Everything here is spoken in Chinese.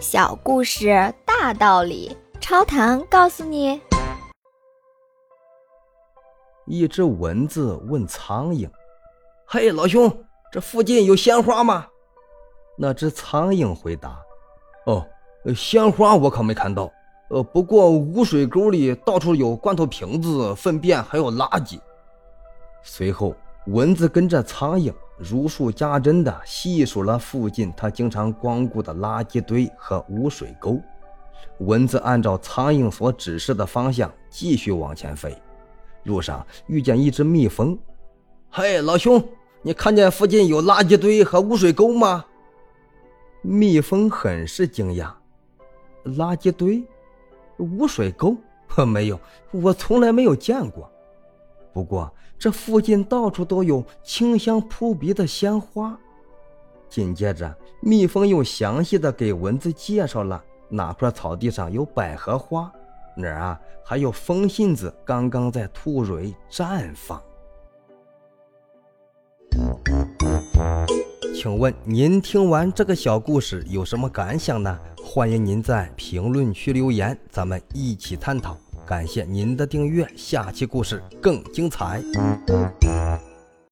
小故事大道理，超糖告诉你：一只蚊子问苍蝇：“嘿，老兄，这附近有鲜花吗？”那只苍蝇回答：“哦，鲜花我可没看到。呃，不过污水沟里到处有罐头瓶子、粪便，还有垃圾。”随后，蚊子跟着苍蝇。如数家珍地细数了附近他经常光顾的垃圾堆和污水沟。蚊子按照苍蝇所指示的方向继续往前飞，路上遇见一只蜜蜂。“嘿，老兄，你看见附近有垃圾堆和污水沟吗？”蜜蜂很是惊讶：“垃圾堆、污水沟？没有，我从来没有见过。不过……”这附近到处都有清香扑鼻的鲜花。紧接着，蜜蜂又详细的给蚊子介绍了哪块草地上有百合花，哪儿啊还有风信子刚刚在吐蕊绽放。请问您听完这个小故事有什么感想呢？欢迎您在评论区留言，咱们一起探讨。感谢您的订阅，下期故事更精彩。